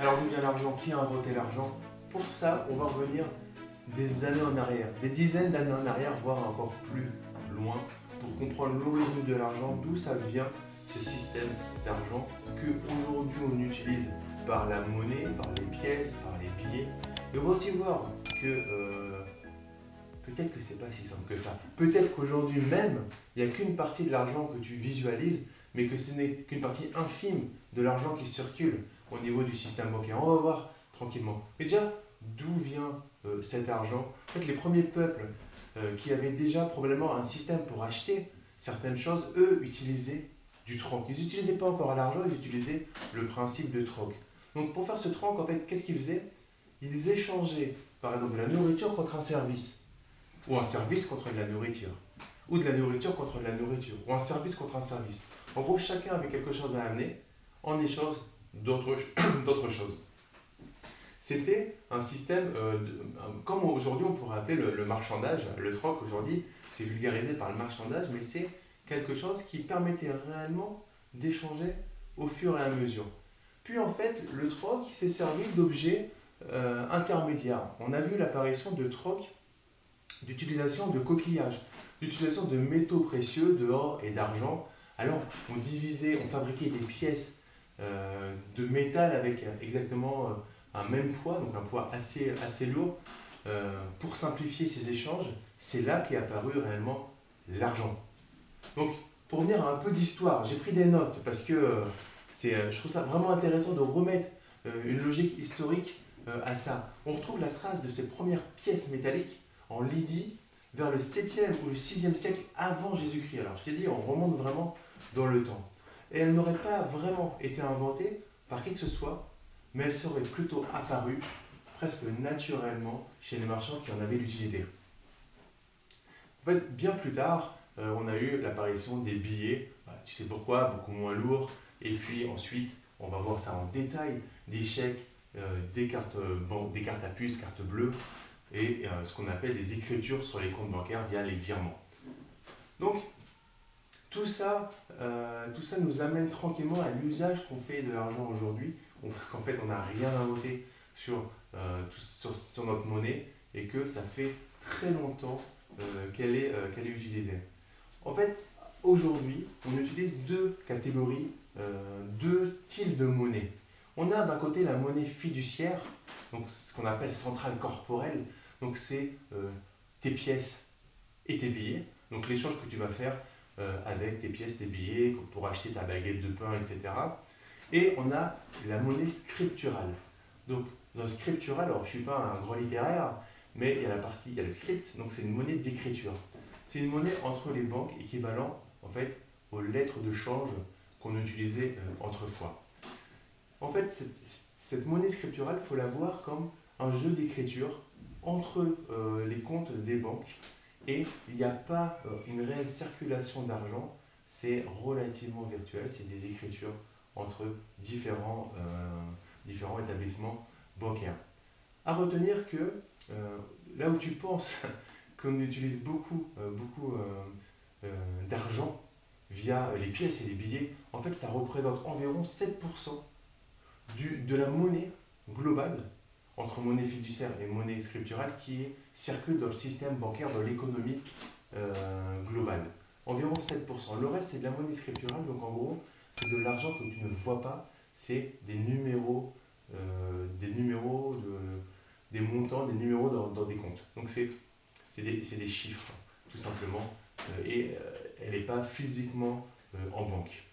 Alors d'où vient l'argent? Qui a inventé l'argent? Pour ça, on va revenir des années en arrière, des dizaines d'années en arrière, voire encore plus loin, pour comprendre l'origine de l'argent, d'où ça vient ce système d'argent que aujourd'hui on utilise par la monnaie, par les pièces, par les billets. Et on va aussi voir que euh, peut-être que c'est pas si simple que ça. Peut-être qu'aujourd'hui même, il n'y a qu'une partie de l'argent que tu visualises, mais que ce n'est qu'une partie infime de l'argent qui circule au niveau du système bancaire. On va voir tranquillement. Mais déjà, d'où vient euh, cet argent? En fait, les premiers peuples euh, qui avaient déjà probablement un système pour acheter certaines choses, eux utilisaient du troc. Ils n'utilisaient pas encore l'argent, ils utilisaient le principe de troc. Donc pour faire ce troc, en fait, qu'est-ce qu'ils faisaient? Ils échangeaient, par exemple, de la nourriture contre un service, ou un service contre de la nourriture, ou de la nourriture contre de la nourriture, ou un service contre un service. En gros, chacun avait quelque chose à amener en échange d'autres choses. C'était un système, euh, comme aujourd'hui on pourrait appeler le, marchandage, le troc aujourd'hui, c'est vulgarisé par le marchandage, mais c'est quelque chose qui permettait réellement d'échanger au fur et à mesure. Puis en fait, le troc s'est servi d'objets euh, intermédiaires. On a vu l'apparition de troc, d'utilisation de coquillages, d'utilisation de métaux précieux, de or et d'argent. Alors on divisait, on fabriquait des pièces de métal avec exactement un même poids, donc un poids assez, assez lourd, euh, pour simplifier ces échanges, c'est là qu'est apparu réellement l'argent. Donc, pour venir à un peu d'histoire, j'ai pris des notes parce que euh, c'est, euh, je trouve ça vraiment intéressant de remettre une logique historique à ça. On retrouve la trace de ces premières pièces métalliques en Lydie vers le 7e ou le 6e siècle avant Jésus-Christ. Alors, je t'ai dit, on remonte vraiment dans le temps. Et elles n'auraient pas vraiment été inventées par qui que ce soit mais elle serait plutôt apparue presque naturellement chez les marchands qui en avaient l'utilité. En fait, bien plus tard, euh, on a eu l'apparition des billets, bah, tu sais pourquoi, beaucoup moins lourds, et puis ensuite, on va voir ça en détail, des chèques, euh, des, cartes, bon, des cartes à puce, cartes bleues, et euh, ce qu'on appelle des écritures sur les comptes bancaires via les virements. Donc, tout ça, tout ça nous amène tranquillement à l'usage qu'on fait de l'argent aujourd'hui qu'en fait on n'a rien inventé sur, euh, sur, notre monnaie et que ça fait très longtemps euh, qu'elle est, euh, est utilisée. En fait, aujourd'hui, on utilise deux catégories, deux styles de monnaie. On a d'un côté la monnaie fiduciaire, donc ce qu'on appelle centrale corporelle, donc c'est tes pièces et tes billets, donc l'échange que tu vas faire avec tes pièces, tes billets, pour acheter ta baguette de pain, etc. Et on a la monnaie scripturale. Donc, dans le scriptural, alors je ne suis pas un grand littéraire, mais il y a la partie, il y a le script, donc c'est une monnaie d'écriture. C'est une monnaie entre les banques équivalent en fait aux lettres de change qu'on utilisait euh, autrefois. En fait, cette, monnaie scripturale, il faut la voir comme un jeu d'écriture entre euh, les comptes des banques et il n'y a pas euh, une réelle circulation d'argent, c'est relativement virtuel, c'est des écritures entre différents, euh, différents établissements bancaires. À retenir que euh, là où tu penses qu'on utilise beaucoup, beaucoup d'argent via les pièces et les billets, en fait ça représente environ 7% du, de la monnaie globale entre monnaie fiduciaire et monnaie scripturale qui circule dans le système bancaire, dans l'économie globale. Environ 7%. Le reste, c'est de la monnaie scripturale, donc en gros, c'est de l'argent que tu ne vois pas, c'est des numéros, euh, des numéros, de, des montants, des numéros dans, des comptes. Donc c'est des, des, chiffres, tout simplement, euh, et euh, elle n'est pas physiquement en banque.